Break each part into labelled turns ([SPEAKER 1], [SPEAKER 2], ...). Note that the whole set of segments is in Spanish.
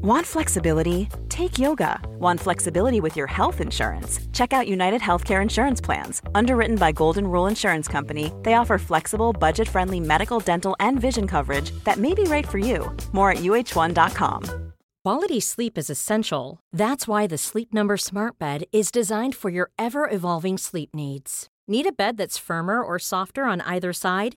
[SPEAKER 1] Want flexibility? Take yoga. Want flexibility with your health insurance? Check out United Healthcare Insurance Plans. Underwritten by Golden Rule Insurance Company, they offer flexible, budget friendly medical, dental, and vision coverage that may be right for you. More at uh1.com.
[SPEAKER 2] Quality sleep is essential. That's why the Sleep Number Smart Bed is designed for your ever evolving sleep needs. Need a bed that's firmer or softer on either side?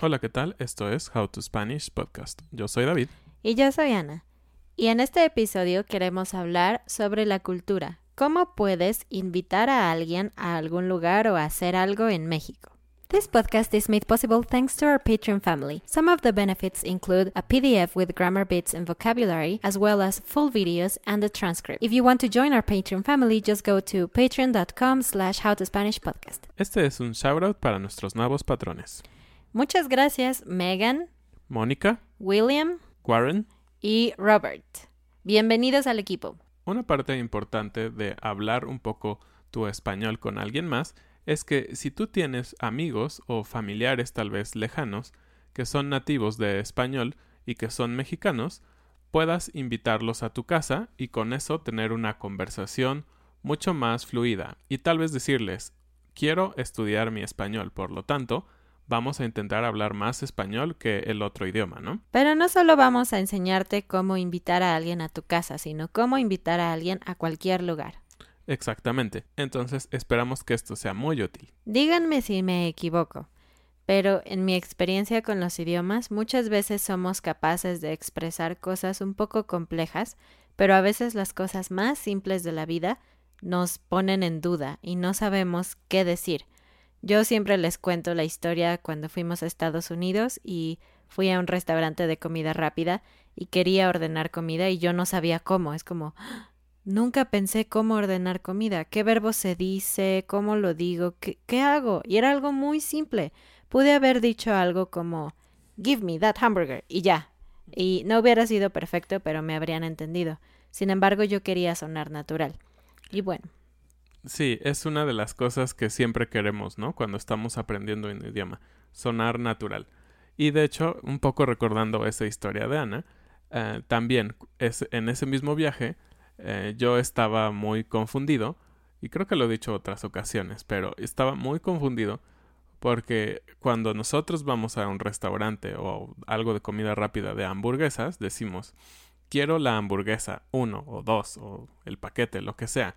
[SPEAKER 3] Hola, ¿qué tal? Esto es How to Spanish Podcast. Yo soy David.
[SPEAKER 4] Y yo soy Ana. Y en este episodio queremos hablar sobre la cultura. ¿Cómo puedes invitar a alguien a algún lugar o hacer algo en México? This podcast is made possible thanks to our Patreon family. Some of the benefits include a PDF with grammar bits and vocabulary, as well as full videos and a transcript. If you want to join our Patreon family, just go to patreon.com slash howtospanishpodcast.
[SPEAKER 3] Este es un shoutout para nuestros nuevos patrones.
[SPEAKER 4] Muchas gracias, Megan,
[SPEAKER 3] Mónica,
[SPEAKER 4] William
[SPEAKER 3] Warren,
[SPEAKER 4] y Robert. Bienvenidos al equipo.
[SPEAKER 3] una parte importante de hablar un poco tu español con alguien más es que si tú tienes amigos o familiares tal vez lejanos que son nativos de español y que son mexicanos, puedas invitarlos a tu casa y con eso tener una conversación mucho más fluida y tal vez decirles quiero estudiar mi español, por lo tanto, vamos a intentar hablar más español que el otro idioma, ¿no?
[SPEAKER 4] Pero no solo vamos a enseñarte cómo invitar a alguien a tu casa, sino cómo invitar a alguien a cualquier lugar.
[SPEAKER 3] Exactamente. Entonces esperamos que esto sea muy útil.
[SPEAKER 4] Díganme si me equivoco, pero en mi experiencia con los idiomas muchas veces somos capaces de expresar cosas un poco complejas, pero a veces las cosas más simples de la vida nos ponen en duda y no sabemos qué decir. Yo siempre les cuento la historia cuando fuimos a Estados Unidos y fui a un restaurante de comida rápida y quería ordenar comida y yo no sabía cómo. Es como, "Ah, nunca pensé cómo ordenar comida, qué verbo se dice, cómo lo digo, qué, hago. Y era algo muy simple. Pude haber dicho algo como, give me that hamburger y ya. Y no hubiera sido perfecto, pero me habrían entendido. Sin embargo, yo quería sonar natural. Y bueno,
[SPEAKER 3] Sí, es una de las cosas que siempre queremos, ¿no? Cuando estamos aprendiendo un idioma, sonar natural. Y de hecho, un poco recordando esa historia de Ana, eh, también es, en ese mismo viaje eh, yo estaba muy confundido, y creo que lo he dicho otras ocasiones, pero estaba muy confundido porque cuando nosotros vamos a un restaurante o algo de comida rápida de hamburguesas, decimos, quiero la hamburguesa uno o dos o el paquete, lo que sea.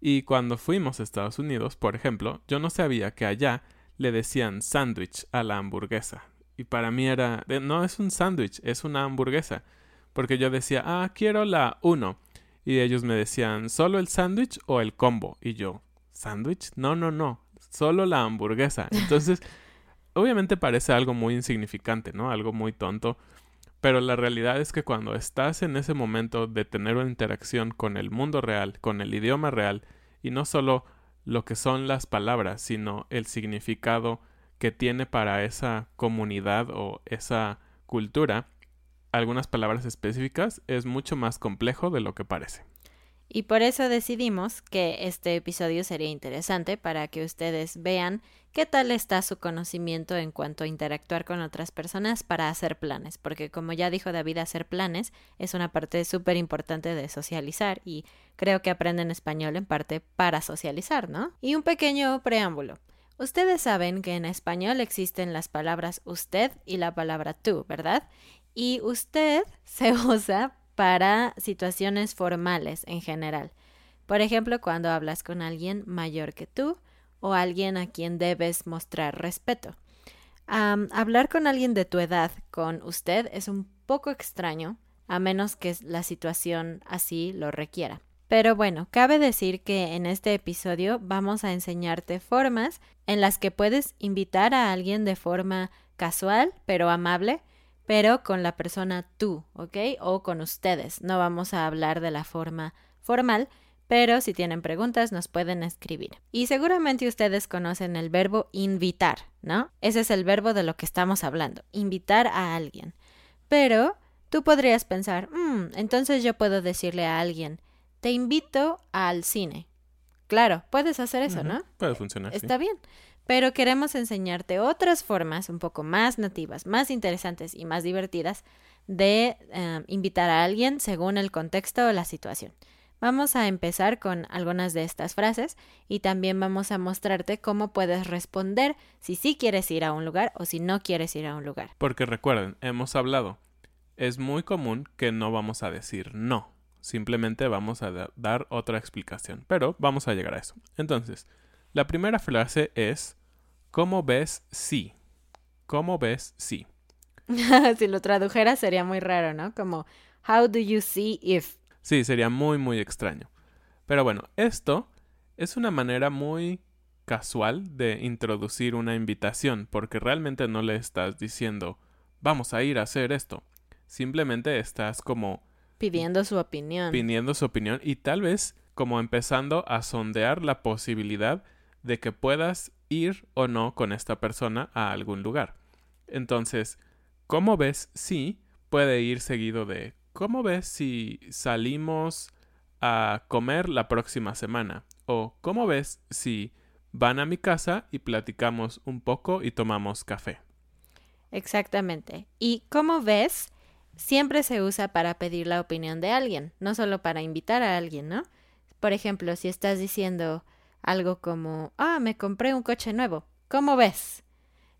[SPEAKER 3] Y cuando fuimos a Estados Unidos, por ejemplo, yo no sabía que allá le decían sándwich a la hamburguesa. Y para mí era, de- no es un sándwich, es una hamburguesa. Porque yo decía, ah, quiero la uno. Y ellos me decían, ¿solo el sándwich o el combo? Y yo, ¿sándwich? No, no, no, solo la hamburguesa. Entonces, obviamente parece algo muy insignificante, ¿no? Algo muy tonto. Pero la realidad es que cuando estás en ese momento de tener una interacción con el mundo real, con el idioma real, y no solo lo que son las palabras, sino el significado que tiene para esa comunidad o esa cultura, algunas palabras específicas, es mucho más complejo de lo que parece.
[SPEAKER 4] Y por eso decidimos que este episodio sería interesante para que ustedes vean qué tal está su conocimiento en cuanto a interactuar con otras personas para hacer planes, porque como ya dijo David, hacer planes es una parte súper importante de socializar y creo que aprenden español en parte para socializar, ¿no? Y un pequeño preámbulo. Ustedes saben que en español existen las palabras usted y la palabra tú, ¿verdad? Y usted se usa para situaciones formales en general. Por ejemplo, cuando hablas con alguien mayor que tú o alguien a quien debes mostrar respeto. hablar con alguien de tu edad con usted es un poco extraño, a menos que la situación así lo requiera. Pero bueno, cabe decir que en este episodio vamos a enseñarte formas en las que puedes invitar a alguien de forma casual pero amable pero con la persona tú, ¿ok? O con ustedes. No vamos a hablar de la forma formal, pero si tienen preguntas nos pueden escribir. Y seguramente ustedes conocen el verbo invitar, ¿no? Ese es el verbo de lo que estamos hablando, invitar a alguien. Pero tú podrías pensar, mm, entonces yo puedo decirle a alguien, te invito al cine. Claro, puedes hacer eso, ¿no?
[SPEAKER 3] Puede funcionar.
[SPEAKER 4] Está bien pero queremos enseñarte otras formas un poco más nativas, más interesantes y más divertidas de eh, invitar a alguien según el contexto o la situación. Vamos a empezar con algunas de estas frases y también vamos a mostrarte cómo puedes responder si sí quieres ir a un lugar o si no quieres ir a un lugar.
[SPEAKER 3] Porque recuerden, hemos hablado, es muy común que no vamos a decir no, simplemente vamos a dar otra explicación, pero vamos a llegar a eso. Entonces, la primera frase es ¿Cómo ves si? ¿Cómo ves si?
[SPEAKER 4] si lo tradujera sería muy raro, ¿no? Como How do you see if?
[SPEAKER 3] Sí, sería muy muy extraño. Pero bueno, esto es una manera muy casual de introducir una invitación, porque realmente no le estás diciendo vamos a ir a hacer esto. Simplemente estás como
[SPEAKER 4] pidiendo su opinión.
[SPEAKER 3] Pidiendo su opinión y tal vez como empezando a sondear la posibilidad de que puedas ir o no con esta persona a algún lugar. Entonces, ¿cómo ves si puede ir seguido de ¿cómo ves si salimos a comer la próxima semana? O ¿cómo ves si van a mi casa y platicamos un poco y tomamos café?
[SPEAKER 4] Exactamente. Y ¿cómo ves? Siempre se usa para pedir la opinión de alguien, no solo para invitar a alguien, ¿no? Por ejemplo, si estás diciendo, algo como, ah, me compré un coche nuevo, ¿cómo ves?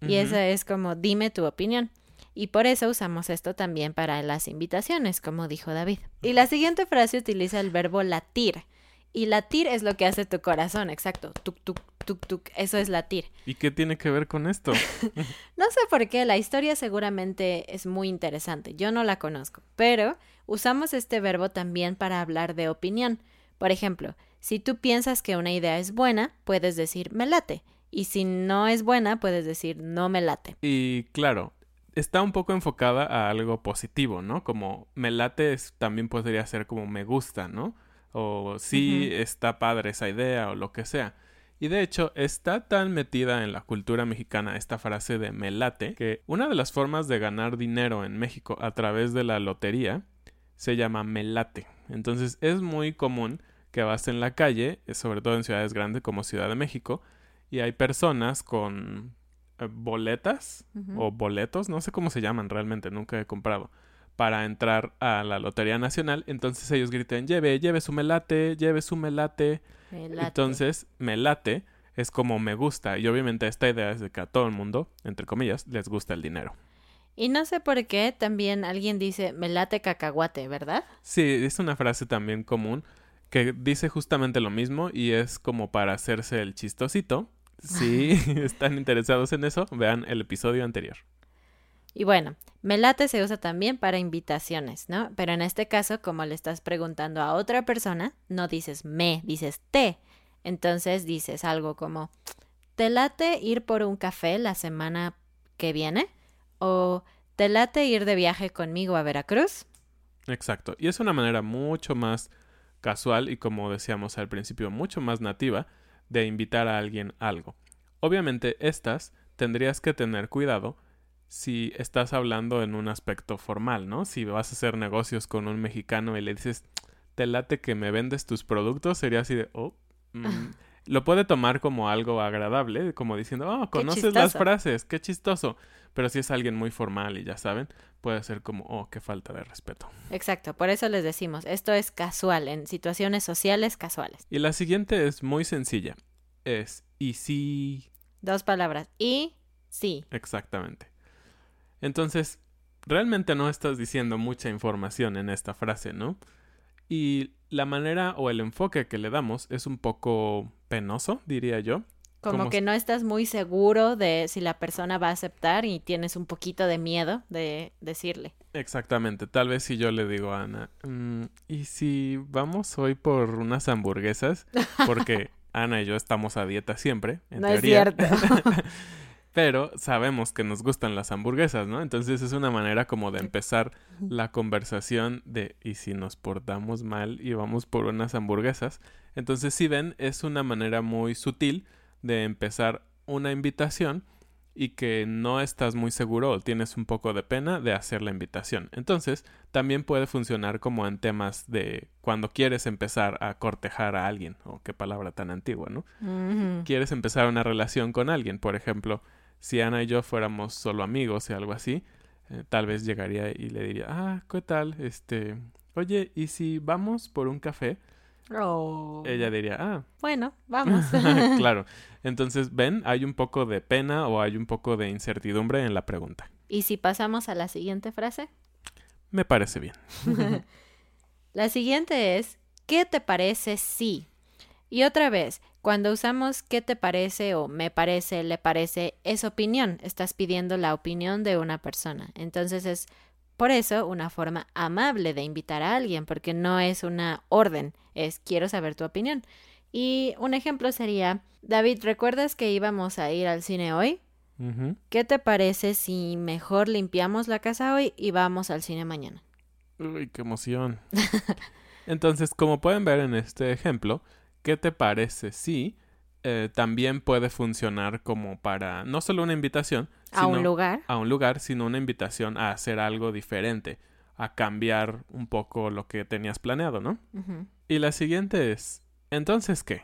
[SPEAKER 4] Y eso es como, dime tu opinión. Y por eso usamos esto también para las invitaciones, como dijo David. Y la siguiente frase utiliza el verbo latir. Y latir es lo que hace tu corazón, exacto. Tuk, tuk, tuk, tuk. Eso es latir.
[SPEAKER 3] ¿Y qué tiene que ver con esto?
[SPEAKER 4] no sé por qué, la historia seguramente es muy interesante. Yo no la conozco. Pero usamos este verbo también para hablar de opinión. Por ejemplo, si tú piensas que una idea es buena, puedes decir me late. Y si no es buena, puedes decir no me late.
[SPEAKER 3] Y claro, está un poco enfocada a algo positivo, ¿no? Como me late también podría ser como me gusta, ¿no? O sí está padre esa idea o lo que sea. Y de hecho está tan metida en la cultura mexicana esta frase de me late que una de las formas de ganar dinero en México a través de la lotería se llama me late. Entonces es muy común que vas en la calle, eh, sobre todo en ciudades grandes como Ciudad de México, y hay personas con eh, boletas o boletos, no sé cómo se llaman realmente, nunca he comprado, para entrar a la Lotería Nacional. Entonces ellos gritan, lleve, lleve su melate, lleve su melate. melate. Entonces, melate es como me gusta. Y obviamente esta idea es de que a todo el mundo, entre comillas, les gusta el dinero.
[SPEAKER 4] Y no sé por qué también alguien dice melate cacahuate, ¿verdad?
[SPEAKER 3] Sí, es una frase también común que dice justamente lo mismo y es como para hacerse el chistosito. Si están interesados en eso, vean el episodio anterior.
[SPEAKER 4] Y bueno, melate se usa también para invitaciones, ¿no? Pero en este caso, como le estás preguntando a otra persona, no dices me, dices te. Entonces dices algo como, ¿te late ir por un café la semana que viene? ¿O te late ir de viaje conmigo a Veracruz?
[SPEAKER 3] Exacto. Y es una manera mucho más casual y como decíamos al principio mucho más nativa de invitar a alguien algo. Obviamente estas tendrías que tener cuidado si estás hablando en un aspecto formal, ¿no? Si vas a hacer negocios con un mexicano y le dices, ¿te late que me vendes tus productos? Sería así de, oh, mm, lo puede tomar como algo agradable, como diciendo, oh, conoces las frases, qué chistoso. Pero si es alguien muy formal y ya saben, puede ser como, oh, qué falta de respeto.
[SPEAKER 4] Exacto, por eso les decimos, esto es casual, en situaciones sociales casuales.
[SPEAKER 3] Y la siguiente es muy sencilla, es y si...
[SPEAKER 4] Dos palabras, y sí.
[SPEAKER 3] Exactamente. Entonces, realmente no estás diciendo mucha información en esta frase, ¿no? Y la manera o el enfoque que le damos es un poco penoso, diría yo.
[SPEAKER 4] Como, que no estás muy seguro de si la persona va a aceptar y tienes un poquito de miedo de decirle.
[SPEAKER 3] Exactamente. Tal vez si yo le digo a Ana, mm, ¿y si vamos hoy por unas hamburguesas? Porque Ana y yo estamos a dieta siempre, en
[SPEAKER 4] no es cierto.
[SPEAKER 3] pero sabemos que nos gustan las hamburguesas, ¿no? Entonces es una manera como de empezar la conversación de ¿y si nos portamos mal y vamos por unas hamburguesas? Entonces si ven, es una manera muy sutil de empezar una invitación y que no estás muy seguro o tienes un poco de pena de hacer la invitación. Entonces, también puede funcionar como en temas de cuando quieres empezar a cortejar a alguien, o qué palabra tan antigua, ¿no? Quieres empezar una relación con alguien, por ejemplo, si Ana y yo fuéramos solo amigos y algo así, eh, tal vez llegaría y le diría, ah, ¿qué tal? Este, oye, ¿y si vamos por un café?
[SPEAKER 4] Oh.
[SPEAKER 3] Ella diría, ah.
[SPEAKER 4] Bueno, vamos.
[SPEAKER 3] claro. Entonces, ven, hay un poco de pena o hay un poco de incertidumbre en la pregunta.
[SPEAKER 4] ¿Y si pasamos a la siguiente frase?
[SPEAKER 3] Me parece bien.
[SPEAKER 4] la siguiente es, ¿qué te parece si? Y otra vez, cuando usamos ¿qué te parece? o me parece, le parece, es opinión. Estás pidiendo la opinión de una persona. Entonces es por eso una forma amable de invitar a alguien, porque no es una orden, es quiero saber tu opinión. Y un ejemplo sería, David, ¿recuerdas que íbamos a ir al cine hoy? ¿Qué te parece si mejor limpiamos la casa hoy y vamos al cine mañana?
[SPEAKER 3] Uy, qué emoción. Entonces, como pueden ver en este ejemplo, ¿qué te parece si eh, también puede funcionar como para no solo una invitación
[SPEAKER 4] a un lugar.
[SPEAKER 3] a un lugar sino una invitación a hacer algo diferente a cambiar un poco lo que tenías planeado no y la siguiente es entonces qué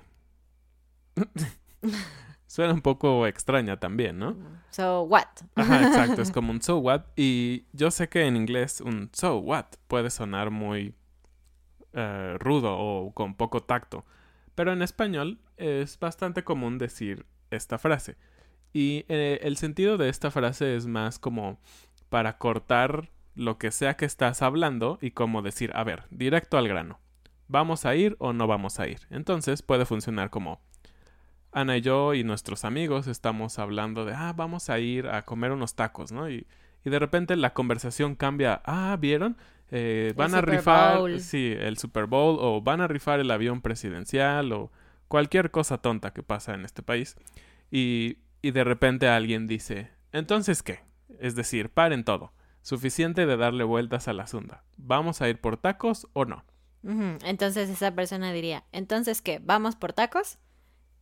[SPEAKER 3] suena un poco extraña también no
[SPEAKER 4] so what
[SPEAKER 3] Ajá, exacto es como un so what y yo sé que en inglés un so what puede sonar muy eh, rudo o con poco tacto pero en español es bastante común decir esta frase. Y eh, el sentido de esta frase es más como para cortar lo que sea que estás hablando y como decir, a ver, directo al grano. ¿Vamos a ir o no vamos a ir? Entonces puede funcionar como Ana y yo y nuestros amigos estamos hablando de, ah, vamos a ir a comer unos tacos, ¿no? Y, y de repente la conversación cambia, ah, ¿vieron? Eh, van a rifar, sí, el Super Bowl o van a rifar el avión presidencial o cualquier cosa tonta que pasa en este país. Y, y de repente alguien dice, entonces qué? Es decir, paren todo. Suficiente de darle vueltas a la asunto. ¿Vamos a ir por tacos o no?
[SPEAKER 4] Entonces esa persona diría, entonces qué? ¿Vamos por tacos?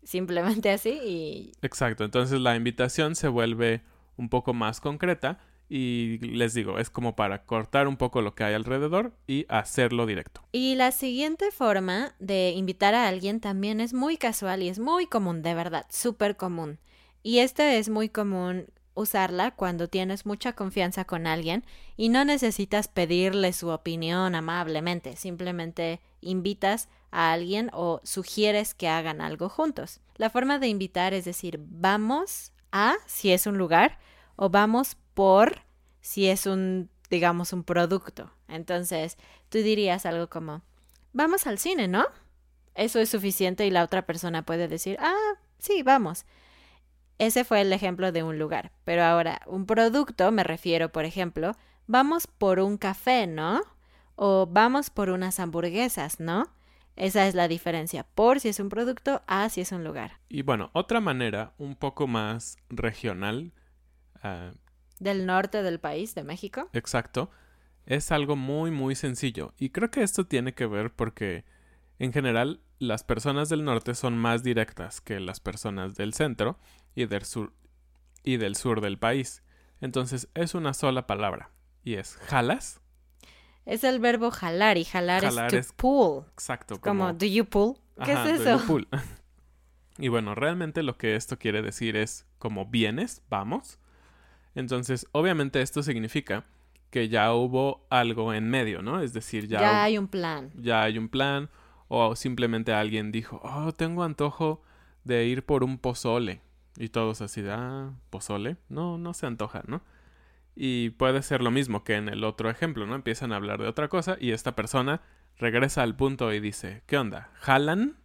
[SPEAKER 4] Simplemente así y...
[SPEAKER 3] Exacto, entonces la invitación se vuelve un poco más concreta y les digo, es como para cortar un poco lo que hay alrededor y hacerlo directo.
[SPEAKER 4] Y la siguiente forma de invitar a alguien también es muy casual y es muy común, de verdad, súper común. Y esta es muy común usarla cuando tienes mucha confianza con alguien y no necesitas pedirle su opinión amablemente, simplemente invitas a alguien o sugieres que hagan algo juntos. La forma de invitar es decir, vamos a, si es un lugar, o vamos por si es un, digamos, un producto. Entonces, tú dirías algo como, vamos al cine, ¿no? Eso es suficiente y la otra persona puede decir, ah, sí, vamos. Ese fue el ejemplo de un lugar. Pero ahora, un producto, me refiero, por ejemplo, vamos por un café, ¿no? O vamos por unas hamburguesas, ¿no? Esa es la diferencia, por si es un producto a si es un lugar.
[SPEAKER 3] Y bueno, otra manera un poco más regional Ah,
[SPEAKER 4] del norte del país, de México.
[SPEAKER 3] Exacto. Es algo muy, muy sencillo. Y creo que esto tiene que ver porque, en general, las personas del norte son más directas que las personas del centro y del sur, y del, sur del país. Entonces, es una sola palabra. Y es jalas.
[SPEAKER 4] Es el verbo jalar y jalar,
[SPEAKER 3] Jalar
[SPEAKER 4] es
[SPEAKER 3] es
[SPEAKER 4] to pull.
[SPEAKER 3] Exacto.
[SPEAKER 4] Como, do you pull? ¿Qué
[SPEAKER 3] Ajá,
[SPEAKER 4] es
[SPEAKER 3] do you
[SPEAKER 4] eso?
[SPEAKER 3] pull. y bueno, realmente lo que esto quiere decir es como vienes, vamos. Entonces, obviamente esto significa que ya hubo algo en medio, ¿no? Es decir, ya,
[SPEAKER 4] Ya hay un plan.
[SPEAKER 3] ya hay un plan o simplemente alguien dijo, oh, tengo antojo de ir por un pozole. Y todos así, de, ah, pozole. No, no se antoja, ¿no? Y puede ser lo mismo que en el otro ejemplo, ¿no? Empiezan a hablar de otra cosa y esta persona regresa al punto y dice, ¿qué onda? ¿Jalan?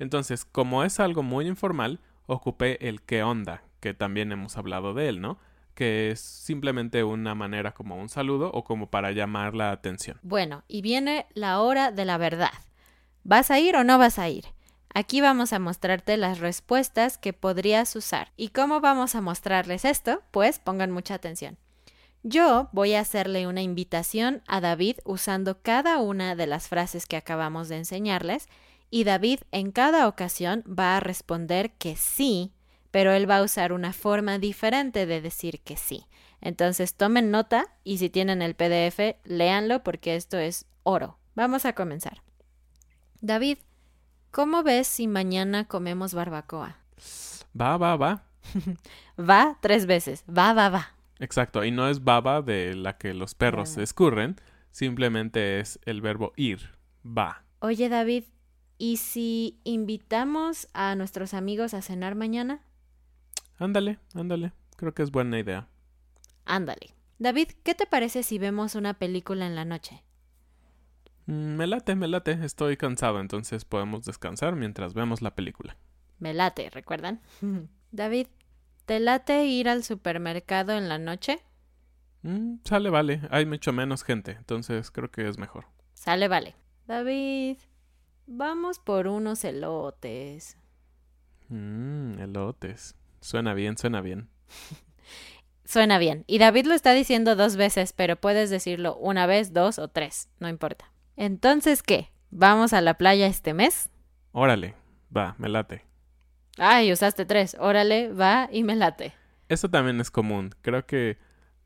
[SPEAKER 3] Entonces, como es algo muy informal, ocupé el qué onda, que también hemos hablado de él, ¿no? Que es simplemente una manera como un saludo o como para llamar la atención.
[SPEAKER 4] Bueno, y viene la hora de la verdad. ¿Vas a ir o no vas a ir? Aquí vamos a mostrarte las respuestas que podrías usar. ¿Y cómo vamos a mostrarles esto? Pues pongan mucha atención. Yo voy a hacerle una invitación a David usando cada una de las frases que acabamos de enseñarles y David en cada ocasión va a responder que sí, pero él va a usar una forma diferente de decir que sí. Entonces tomen nota y si tienen el PDF, léanlo porque esto es oro. Vamos a comenzar. David, ¿cómo ves si mañana comemos barbacoa?
[SPEAKER 3] Va, va, va.
[SPEAKER 4] Va tres veces. Va, va, va.
[SPEAKER 3] Exacto, y no es baba de la que los perros
[SPEAKER 4] Ah.
[SPEAKER 3] se escurren, simplemente es el verbo ir, va.
[SPEAKER 4] Oye, David, ¿y si invitamos a nuestros amigos a cenar mañana?
[SPEAKER 3] Ándale, ándale, creo que es buena idea.
[SPEAKER 4] Ándale. David, ¿qué te parece si vemos una película en la noche?
[SPEAKER 3] Mm, Me late, me late, estoy cansado, entonces podemos descansar mientras vemos la película.
[SPEAKER 4] Me late, ¿recuerdan? David, ¿te late ir al supermercado en la noche?
[SPEAKER 3] Mm, sale, vale, hay mucho menos gente, entonces creo que es mejor.
[SPEAKER 4] Sale, vale. David, vamos por unos elotes.
[SPEAKER 3] Mmm, elotes. Suena bien, suena bien.
[SPEAKER 4] Suena bien. Y David lo está diciendo dos veces, pero puedes decirlo una vez, dos o tres, no importa. Entonces, ¿qué? ¿Vamos a la playa este mes?
[SPEAKER 3] Órale, va, me late.
[SPEAKER 4] Ay, usaste tres. Órale, va y me late.
[SPEAKER 3] Eso también es común. Creo que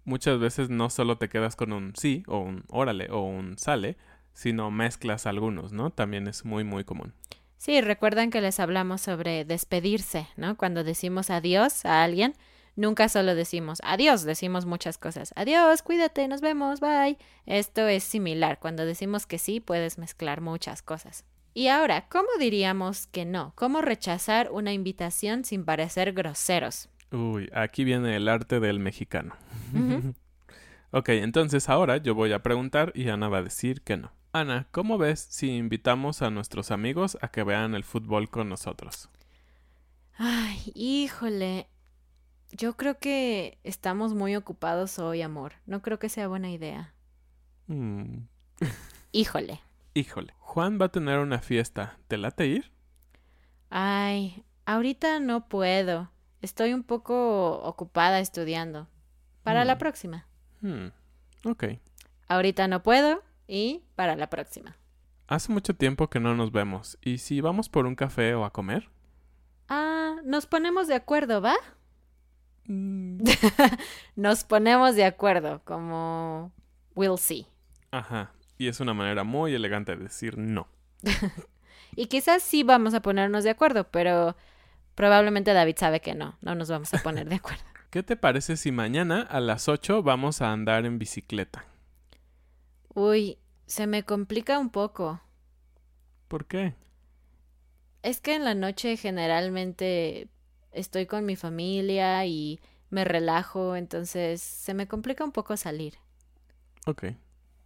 [SPEAKER 3] muchas veces no solo te quedas con un sí o un órale o un sale, sino mezclas algunos, ¿no? También es muy, muy común.
[SPEAKER 4] Sí, recuerdan que les hablamos sobre despedirse, ¿no? Cuando decimos adiós a alguien, nunca solo decimos adiós, decimos muchas cosas. Adiós, cuídate, nos vemos, bye. Esto es similar. Cuando decimos que sí, puedes mezclar muchas cosas. Y ahora, ¿cómo diríamos que no? ¿Cómo rechazar una invitación sin parecer groseros?
[SPEAKER 3] Uy, aquí viene el arte del mexicano. Ok, entonces ahora yo voy a preguntar y Ana va a decir que no. Ana, ¿cómo ves si invitamos a nuestros amigos a que vean el fútbol con nosotros?
[SPEAKER 4] Ay, híjole. Yo creo que estamos muy ocupados hoy, amor. No creo que sea buena idea.
[SPEAKER 3] Mm,
[SPEAKER 4] Híjole.
[SPEAKER 3] híjole, Juan va a tener una fiesta. ¿Te late ir?
[SPEAKER 4] Ay, ahorita no puedo. Estoy un poco ocupada estudiando. Para la
[SPEAKER 3] Mm.
[SPEAKER 4] próxima.
[SPEAKER 3] Hmm, ok.
[SPEAKER 4] Ahorita no puedo y para la próxima.
[SPEAKER 3] Hace mucho tiempo que no nos vemos. ¿Y si vamos por un café o a comer?
[SPEAKER 4] Ah, nos ponemos de acuerdo, ¿va?
[SPEAKER 3] Mm,
[SPEAKER 4] Nos ponemos de acuerdo, como we'll see.
[SPEAKER 3] Ajá. Y es una manera muy elegante de decir no.
[SPEAKER 4] Y quizás sí vamos a ponernos de acuerdo, pero probablemente David sabe que no, no nos vamos a poner de acuerdo.
[SPEAKER 3] ¿Qué te parece si mañana a las 8 vamos a andar en bicicleta?
[SPEAKER 4] Uy, se me complica un poco.
[SPEAKER 3] ¿Por qué?
[SPEAKER 4] Es que en la noche generalmente estoy con mi familia y me relajo, entonces se me complica un poco salir.
[SPEAKER 3] Ok.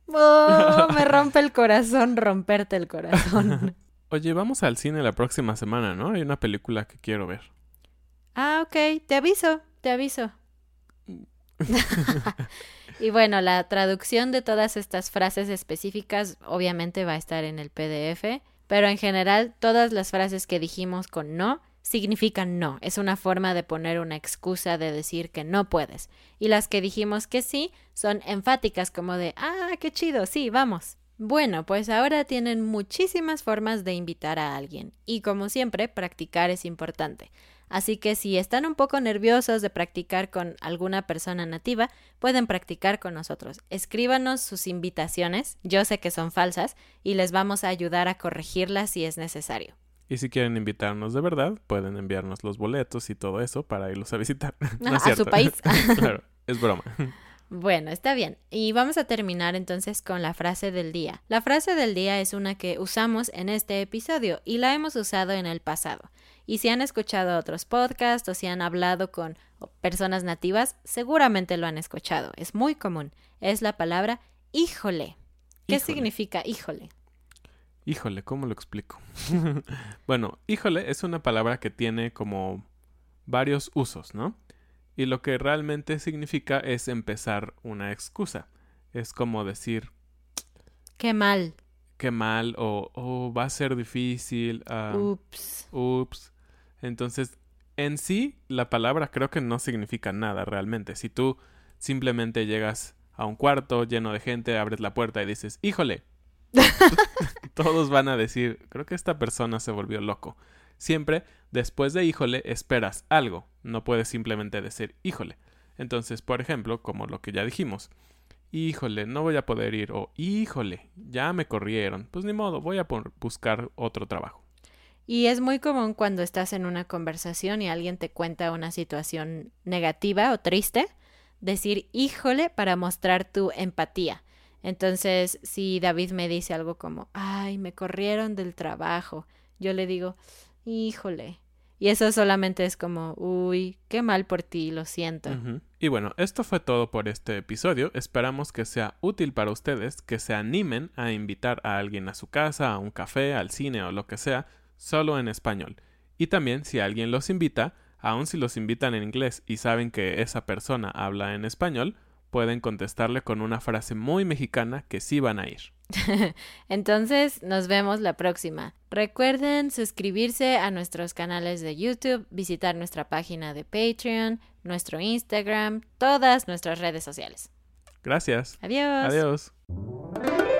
[SPEAKER 4] Oh, me rompe el corazón romperte el corazón.
[SPEAKER 3] Oye, vamos al cine la próxima semana, ¿no? Hay una película que quiero ver.
[SPEAKER 4] Ah, ok, te aviso, te aviso. y bueno, la traducción de todas estas frases específicas obviamente va a estar en el PDF, pero en general todas las frases que dijimos con no significan no. Es una forma de poner una excusa de decir que no puedes. Y las que dijimos que sí son enfáticas como de, ah, qué chido, sí, vamos. Bueno, pues ahora tienen muchísimas formas de invitar a alguien y como siempre, practicar es importante. Así que si están un poco nerviosos de practicar con alguna persona nativa, pueden practicar con nosotros. Escríbanos sus invitaciones, yo sé que son falsas, y les vamos a ayudar a corregirlas si es necesario.
[SPEAKER 3] Y si quieren invitarnos de verdad, pueden enviarnos los boletos y todo eso para irlos a visitar. No es
[SPEAKER 4] a su país.
[SPEAKER 3] claro, es broma.
[SPEAKER 4] Bueno, está bien. Y vamos a terminar entonces con la frase del día. La frase del día es una que usamos en este episodio y la hemos usado en el pasado. Y si han escuchado otros podcasts o si han hablado con personas nativas, seguramente lo han escuchado. Es muy común. Es la palabra híjole. ¿Qué
[SPEAKER 3] Híjole.
[SPEAKER 4] significa híjole?
[SPEAKER 3] Híjole, ¿cómo lo explico? bueno, híjole es una palabra que tiene como varios usos, ¿no? Y lo que realmente significa es empezar una excusa. Es como decir,
[SPEAKER 4] Qué mal.
[SPEAKER 3] qué mal o "Oh, va a ser difícil. ah,
[SPEAKER 4] Ups.
[SPEAKER 3] ups. Entonces, en sí, la palabra creo que no significa nada realmente. Si tú simplemente llegas a un cuarto lleno de gente, abres la puerta y dices, híjole, todos van a decir, creo que esta persona se volvió loco. Siempre, después de híjole, esperas algo. No puedes simplemente decir híjole. Entonces, por ejemplo, como lo que ya dijimos, híjole, no voy a poder ir o híjole, ya me corrieron. Pues ni modo, voy a buscar otro trabajo.
[SPEAKER 4] Y es muy común cuando estás en una conversación y alguien te cuenta una situación negativa o triste, decir híjole para mostrar tu empatía. Entonces, si David me dice algo como, ay, me corrieron del trabajo, yo le digo, híjole. Y eso solamente es como, uy, qué mal por ti, lo siento.
[SPEAKER 3] Y bueno, esto fue todo por este episodio. Esperamos que sea útil para ustedes, que se animen a invitar a alguien a su casa, a un café, al cine o lo que sea, solo en español. Y también si alguien los invita, aun si los invitan en inglés y saben que esa persona habla en español, pueden contestarle con una frase muy mexicana que sí van a ir.
[SPEAKER 4] Entonces, nos vemos la próxima. Recuerden suscribirse a nuestros canales de YouTube, visitar nuestra página de Patreon, nuestro Instagram, todas nuestras redes sociales.
[SPEAKER 3] Gracias.
[SPEAKER 4] Adiós.
[SPEAKER 3] Adiós.